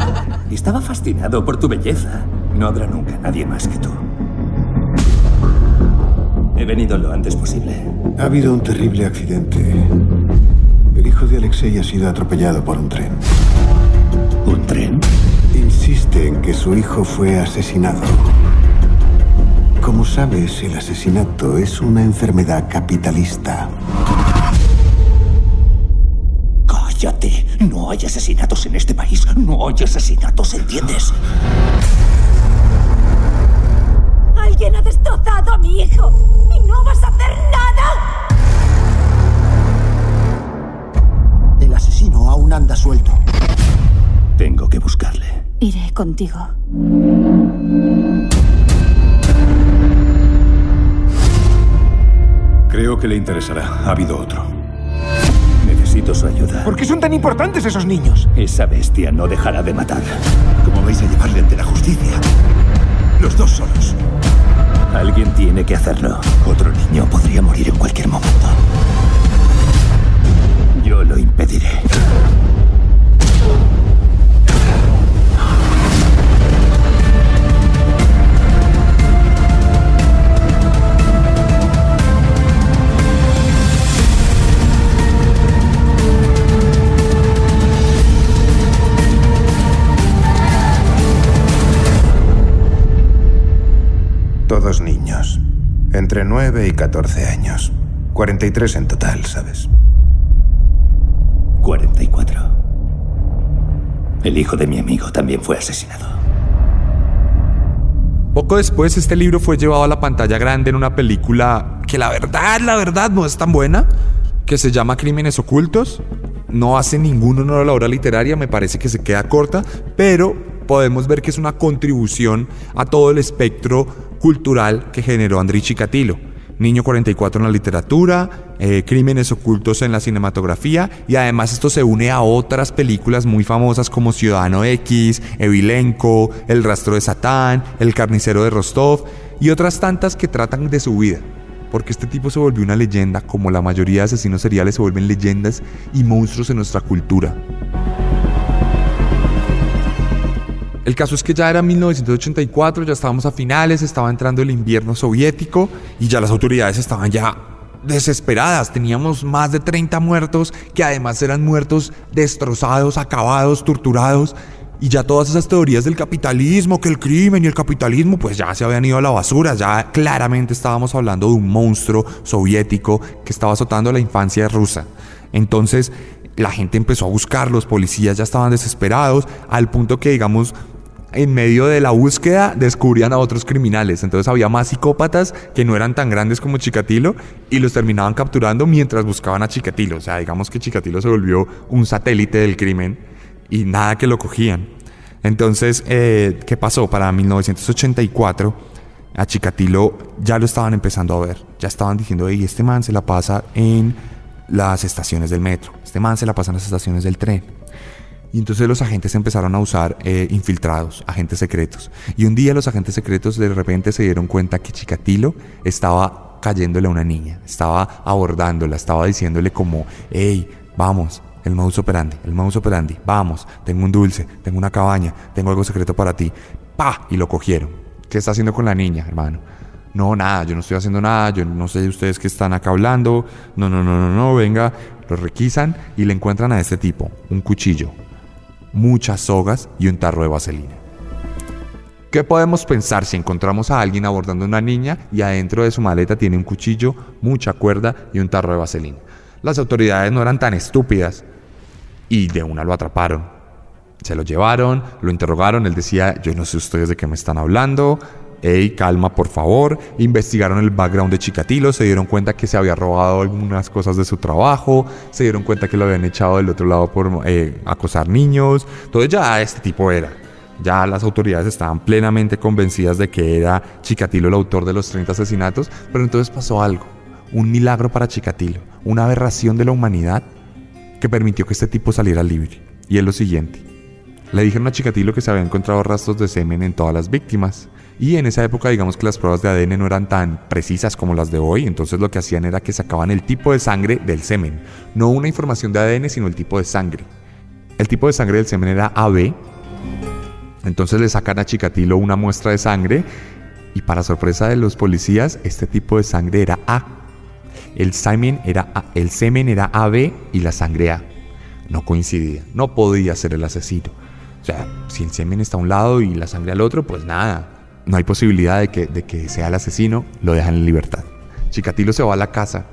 Estaba fascinado por tu belleza. No habrá nunca nadie más que tú. He venido lo antes posible. Ha habido un terrible accidente. Hijo de Alexei ha sido atropellado por un tren. ¿Un tren? Insiste en que su hijo fue asesinado. Como sabes, el asesinato es una enfermedad capitalista. Cállate. No hay asesinatos en este país. No hay asesinatos, ¿entiendes? Alguien ha destrozado a mi hijo y no vas a hacer nada. Asesino aún anda suelto. Tengo que buscarle. Iré contigo. Creo que le interesará. Ha habido otro. Necesito su ayuda. ¿Por qué son tan importantes esos niños? Esa bestia no dejará de matar. ¿Cómo vais a llevarle ante la justicia? Los dos solos. Alguien tiene que hacerlo. Otro niño podría morir en cualquier momento. Entre 9 y 14 años. 43 en total, ¿sabes? 44. El hijo de mi amigo también fue asesinado. Poco después este libro fue llevado a la pantalla grande en una película que la verdad, la verdad no es tan buena, que se llama Crímenes Ocultos. No hace ningún honor a la obra literaria, me parece que se queda corta, pero podemos ver que es una contribución a todo el espectro cultural que generó André Chikatilo. Niño 44 en la literatura, eh, Crímenes ocultos en la cinematografía y además esto se une a otras películas muy famosas como Ciudadano X, Evilenko, El rastro de Satán, El carnicero de Rostov y otras tantas que tratan de su vida. Porque este tipo se volvió una leyenda, como la mayoría de asesinos seriales se vuelven leyendas y monstruos en nuestra cultura. El caso es que ya era 1984, ya estábamos a finales, estaba entrando el invierno soviético y ya las autoridades estaban ya desesperadas. Teníamos más de 30 muertos que además eran muertos destrozados, acabados, torturados. Y ya todas esas teorías del capitalismo, que el crimen y el capitalismo, pues ya se habían ido a la basura. Ya claramente estábamos hablando de un monstruo soviético que estaba azotando la infancia rusa. Entonces la gente empezó a buscar, los policías ya estaban desesperados, al punto que, digamos, en medio de la búsqueda descubrían a otros criminales. Entonces había más psicópatas que no eran tan grandes como Chikatilo y los terminaban capturando mientras buscaban a Chikatilo. O sea, digamos que Chikatilo se volvió un satélite del crimen y nada que lo cogían. Entonces, eh, ¿qué pasó? Para 1984, a Chikatilo ya lo estaban empezando a ver. Ya estaban diciendo, hey, este man se la pasa en las estaciones del metro. Este man se la pasa en las estaciones del tren. Y entonces los agentes empezaron a usar eh, infiltrados, agentes secretos. Y un día los agentes secretos de repente se dieron cuenta que Chikatilo estaba cayéndole a una niña, estaba abordándola, estaba diciéndole como, hey, vamos, el modus operandi, el modus operandi, vamos, tengo un dulce, tengo una cabaña, tengo algo secreto para ti. ¡Pa! Y lo cogieron. ¿Qué está haciendo con la niña, hermano? No, nada, yo no estoy haciendo nada, yo no sé de ustedes que están acá hablando. No, no, no, no, no, venga. Lo requisan y le encuentran a este tipo un cuchillo, muchas sogas y un tarro de vaselina. ¿Qué podemos pensar si encontramos a alguien abordando a una niña y adentro de su maleta tiene un cuchillo, mucha cuerda y un tarro de vaselina? Las autoridades no eran tan estúpidas y de una lo atraparon. Se lo llevaron, lo interrogaron, él decía, yo no sé ustedes de qué me están hablando, Ey, calma, por favor. Investigaron el background de Chikatilo, se dieron cuenta que se había robado algunas cosas de su trabajo, se dieron cuenta que lo habían echado del otro lado por eh, acosar niños. Entonces ya este tipo era. Ya las autoridades estaban plenamente convencidas de que era Chikatilo el autor de los 30 asesinatos, pero entonces pasó algo, un milagro para Chikatilo, una aberración de la humanidad que permitió que este tipo saliera libre. Y es lo siguiente. Le dijeron a Chikatilo que se habían encontrado rastros de semen en todas las víctimas. Y en esa época, digamos que las pruebas de ADN no eran tan precisas como las de hoy, entonces lo que hacían era que sacaban el tipo de sangre del semen. No una información de ADN, sino el tipo de sangre. El tipo de sangre del semen era AB. Entonces le sacan a Chikatilo una muestra de sangre y para sorpresa de los policías, este tipo de sangre era A. El semen era, A, el semen era AB y la sangre A. No coincidía, no podía ser el asesino. O sea, si el semen está a un lado y la sangre al otro, pues nada, no hay posibilidad de que, de que sea el asesino, lo dejan en libertad. Chikatilo se va a la casa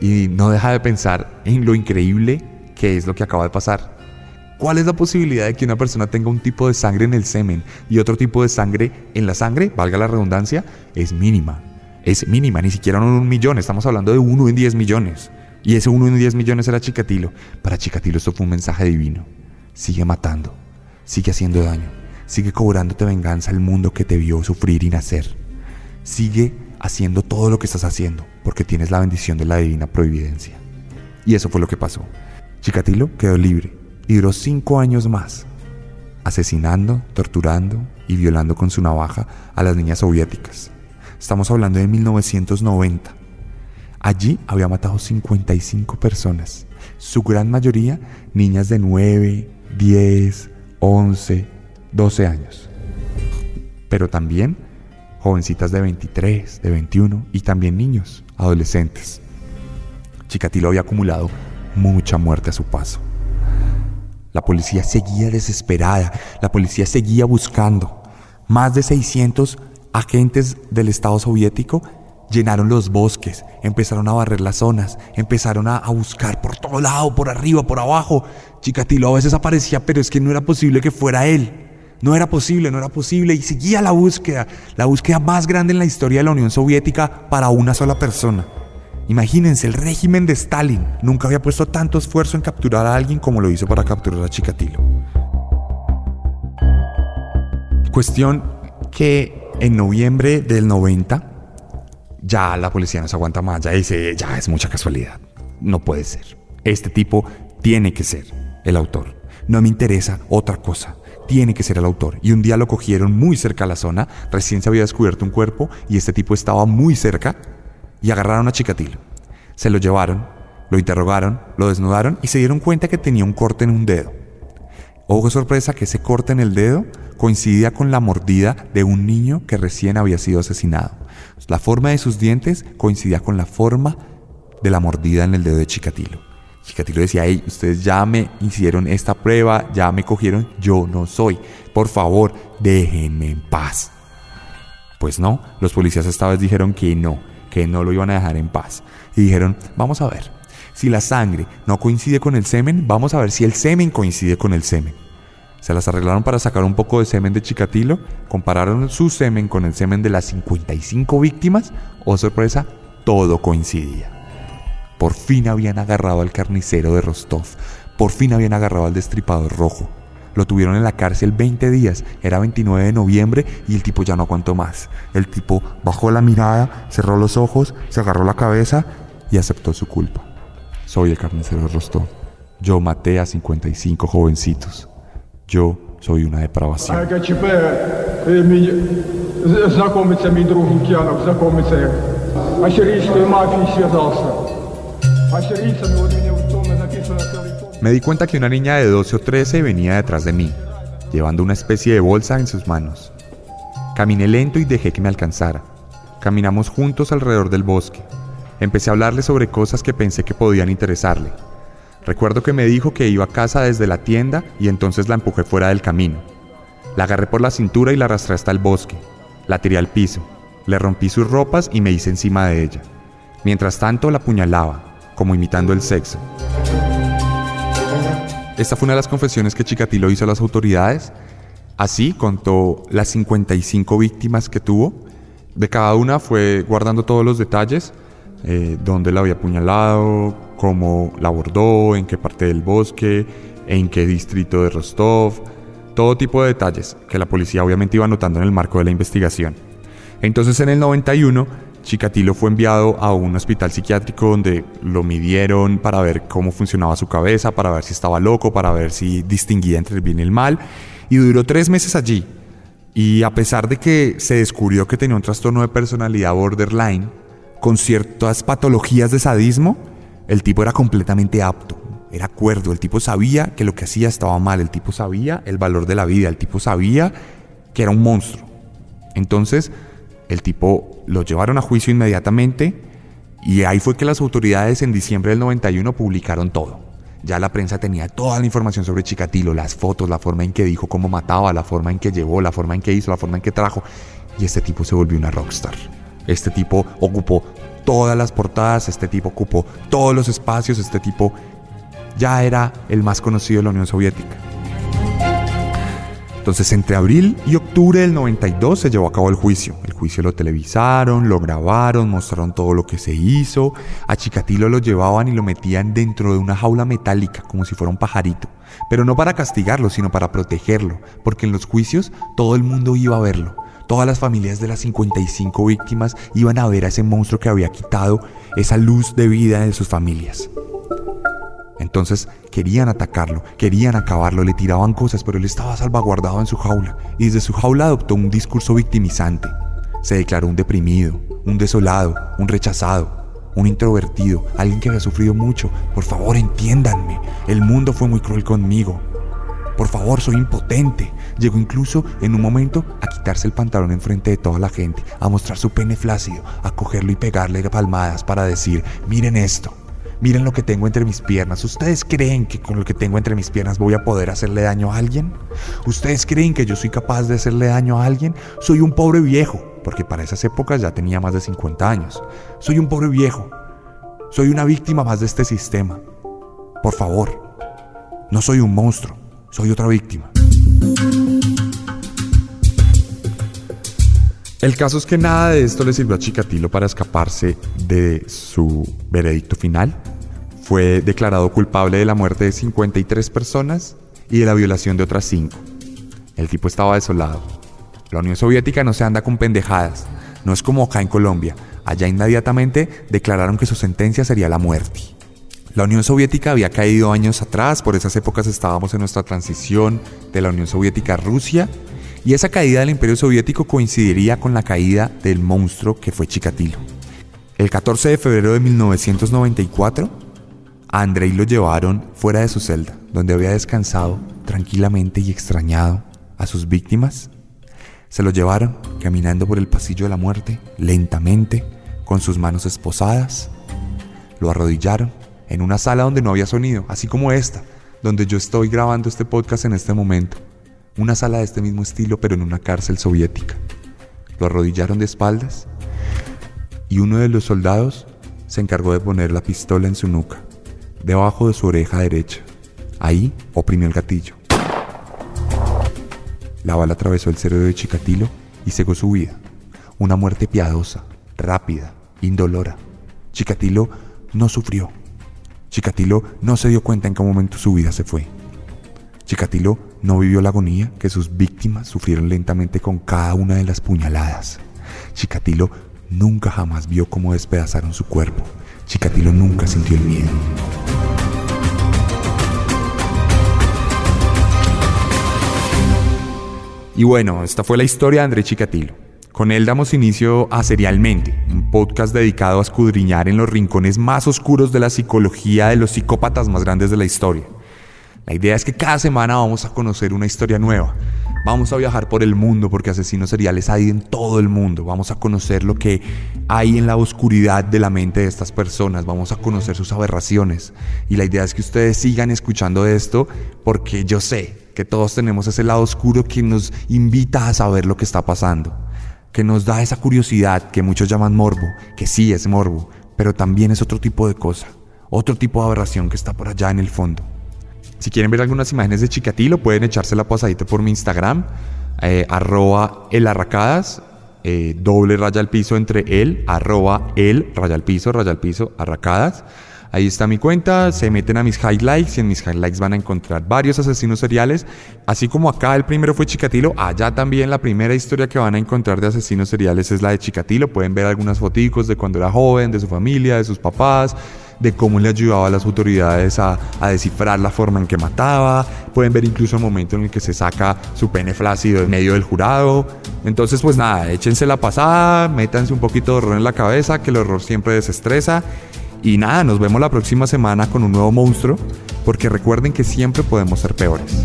y no deja de pensar en lo increíble que es lo que acaba de pasar. ¿Cuál es la posibilidad de que una persona tenga un tipo de sangre en el semen y otro tipo de sangre en la sangre, valga la redundancia? Es mínima. Es mínima, ni siquiera un millón, estamos hablando de uno en diez millones. Y ese uno en diez millones era Chikatilo. Para Chikatilo esto fue un mensaje divino. Sigue matando, sigue haciendo daño, sigue cobrándote venganza al mundo que te vio sufrir y nacer. Sigue haciendo todo lo que estás haciendo, porque tienes la bendición de la divina providencia. Y eso fue lo que pasó. Chikatilo quedó libre y duró cinco años más, asesinando, torturando y violando con su navaja a las niñas soviéticas. Estamos hablando de 1990. Allí había matado 55 personas, su gran mayoría niñas de 9, 10, 11, 12 años. Pero también jovencitas de 23, de 21 y también niños, adolescentes. Chikatilo había acumulado mucha muerte a su paso. La policía seguía desesperada, la policía seguía buscando. Más de 600 agentes del Estado soviético llenaron los bosques, empezaron a barrer las zonas, empezaron a, buscar por todo lado, por arriba, por abajo. Chikatilo a veces aparecía, pero es que no era posible que fuera él. No era posible, no era posible y seguía la búsqueda, la búsqueda más grande en la historia de la Unión Soviética para una sola persona. Imagínense, el régimen de Stalin nunca había puesto tanto esfuerzo en capturar a alguien como lo hizo para capturar a Chikatilo. Cuestión que en noviembre del 90 ya la policía no se aguanta más, ya dice, ya es mucha casualidad. No puede ser. Este tipo tiene que ser el autor. No me interesa otra cosa. Tiene que ser el autor. Y un día lo cogieron muy cerca a la zona, recién se había descubierto un cuerpo y este tipo estaba muy cerca y agarraron a Chikatilo. Se lo llevaron, lo interrogaron, lo desnudaron y se dieron cuenta que tenía un corte en un dedo. Ojo sorpresa que ese corte en el dedo coincidía con la mordida de un niño que recién había sido asesinado. La forma de sus dientes coincidía con la forma de la mordida en el dedo de Chikatilo. Chikatilo decía, hey, ustedes ya me hicieron esta prueba, ya me cogieron, yo no soy. Por favor, déjenme en paz. Pues no, los policías esta vez dijeron que no, que no lo iban a dejar en paz. Y dijeron, vamos a ver, si la sangre no coincide con el semen, vamos a ver si el semen coincide con el semen. Se las arreglaron para sacar un poco de semen de Chikatilo, compararon su semen con el semen de las 55 víctimas, o oh, sorpresa, todo coincidía. Por fin habían agarrado al carnicero de Rostov, por fin habían agarrado al destripador rojo. Lo tuvieron en la cárcel 20 días, era 29 de noviembre y el tipo ya no aguantó más. El tipo bajó la mirada, cerró los ojos, se agarró la cabeza y aceptó su culpa. Soy el carnicero de Rostov. Yo maté a 55 jovencitos. Yo soy una depravación. Me di cuenta que una niña de 12 o 13 venía detrás de mí, llevando una especie de bolsa en sus manos. Caminé lento y dejé que me alcanzara. Caminamos juntos alrededor del bosque. Empecé a hablarle sobre cosas que pensé que podían interesarle. Recuerdo que me dijo que iba a casa desde la tienda y entonces la empujé fuera del camino. La agarré por la cintura y la arrastré hasta el bosque. La tiré al piso. Le rompí sus ropas y me hice encima de ella. Mientras tanto la apuñalaba, como imitando el sexo. Esta fue una de las confesiones que Chikatilo hizo a las autoridades. Así contó las 55 víctimas que tuvo. De cada una fue guardando todos los detalles, eh, dónde la había apuñalado, cómo la abordó, en qué parte del bosque, en qué distrito de Rostov, todo tipo de detalles que la policía obviamente iba anotando en el marco de la investigación. Entonces en el 91 Chikatilo fue enviado a un hospital psiquiátrico donde lo midieron para ver cómo funcionaba su cabeza, para ver si estaba loco, para ver si distinguía entre el bien y el mal. Y duró tres meses allí. Y a pesar de que se descubrió que tenía un trastorno de personalidad borderline, con ciertas patologías de sadismo, el tipo era completamente apto, era cuerdo, el tipo sabía que lo que hacía estaba mal, el tipo sabía el valor de la vida, el tipo sabía que era un monstruo. Entonces, el tipo lo llevaron a juicio inmediatamente y ahí fue que las autoridades en diciembre del 91 publicaron todo. Ya la prensa tenía toda la información sobre Chikatilo, las fotos, la forma en que dijo cómo mataba, la forma en que llevó, la forma en que hizo, la forma en que trajo. Y este tipo se volvió una rockstar. Este tipo ocupó todas las portadas, este tipo ocupó todos los espacios, este tipo ya era el más conocido de la Unión Soviética. Entonces, entre abril y octubre del 92 se llevó a cabo el juicio. El juicio lo televisaron, lo grabaron, mostraron todo lo que se hizo. A Chikatilo lo llevaban y lo metían dentro de una jaula metálica, como si fuera un pajarito. Pero no para castigarlo, sino para protegerlo, porque en los juicios todo el mundo iba a verlo. Todas las familias de las 55 víctimas iban a ver a ese monstruo que había quitado esa luz de vida de sus familias. Entonces querían atacarlo, querían acabarlo, le tiraban cosas, pero él estaba salvaguardado en su jaula y desde su jaula adoptó un discurso victimizante. Se declaró un deprimido, un desolado, un rechazado, un introvertido, alguien que había sufrido mucho. Por favor, entiéndanme, el mundo fue muy cruel conmigo. Por favor, soy impotente. Llegó incluso en un momento a quitarse el pantalón enfrente de toda la gente, a mostrar su pene flácido, a cogerlo y pegarle palmadas para decir, miren esto. Miren lo que tengo entre mis piernas. ¿Ustedes creen que con lo que tengo entre mis piernas voy a poder hacerle daño a alguien? ¿Ustedes creen que yo soy capaz de hacerle daño a alguien? Soy un pobre viejo, porque para esas épocas ya tenía más de 50 años. Soy un pobre viejo. Soy una víctima más de este sistema. Por favor, no soy un monstruo, soy otra víctima. El caso es que nada de esto le sirvió a Chikatilo para escaparse de su veredicto final. Fue declarado culpable de la muerte de 53 personas y de la violación de otras 5. El tipo estaba desolado. La Unión Soviética no se anda con pendejadas. No es como acá en Colombia. Allá inmediatamente declararon que su sentencia sería la muerte. La Unión Soviética había caído años atrás, por esas épocas estábamos en nuestra transición de la Unión Soviética a Rusia y esa caída del Imperio Soviético coincidiría con la caída del monstruo que fue Chikatilo. El 14 de febrero de 1994, a Andrei lo llevaron fuera de su celda, donde había descansado tranquilamente y extrañado a sus víctimas. Se lo llevaron caminando por el pasillo de la muerte, lentamente, con sus manos esposadas. Lo arrodillaron en una sala donde no había sonido, así como esta, donde yo estoy grabando este podcast en este momento una sala de este mismo estilo pero en una cárcel soviética. Lo arrodillaron de espaldas y uno de los soldados se encargó de poner la pistola en su nuca, debajo de su oreja derecha. Ahí oprimió el gatillo. La bala atravesó el cerebro de Chikatilo y cegó su vida. Una muerte piadosa, rápida, indolora. Chikatilo no sufrió. Chikatilo no se dio cuenta en qué momento su vida se fue. Chikatilo no vivió la agonía que sus víctimas sufrieron lentamente con cada una de las puñaladas. Chikatilo nunca jamás vio cómo despedazaron su cuerpo. Chikatilo nunca sintió el miedo. Y bueno, esta fue la historia de André Chikatilo. Con él damos inicio a Serialmente, un podcast dedicado a escudriñar en los rincones más oscuros de la psicología de los psicópatas más grandes de la historia. La idea es que cada semana vamos a conocer una historia nueva. Vamos a viajar por el mundo porque asesinos seriales hay en todo el mundo. Vamos a conocer lo que hay en la oscuridad de la mente de estas personas. Vamos a conocer sus aberraciones. Y la idea es que ustedes sigan escuchando esto porque yo sé que todos tenemos ese lado oscuro que nos invita a saber lo que está pasando. Que nos da esa curiosidad que muchos llaman morbo. Que sí es morbo, pero también es otro tipo de cosa. Otro tipo de aberración que está por allá en el fondo. Si quieren ver algunas imágenes de Chikatilo, pueden echarse la pasadita por mi Instagram, eh, arroba elarracadas, eh, doble raya al piso entre él, arroba el, raya al piso, raya al piso, arracadas. Ahí está mi cuenta, se meten a mis highlights y en mis highlights van a encontrar varios asesinos seriales. Así como acá el primero fue Chikatilo, allá también la primera historia que van a encontrar de asesinos seriales es la de Chikatilo. Pueden ver algunas fotos de cuando era joven, de su familia, de sus papás, de cómo le ayudaba a las autoridades a, descifrar la forma en que mataba. Pueden ver incluso el momento en el que se saca su pene flácido en medio del jurado. Entonces, pues nada, échense la pasada, métanse un poquito de horror en la cabeza, que el horror siempre desestresa. Y nada, nos vemos la próxima semana con un nuevo monstruo, porque recuerden que siempre podemos ser peores.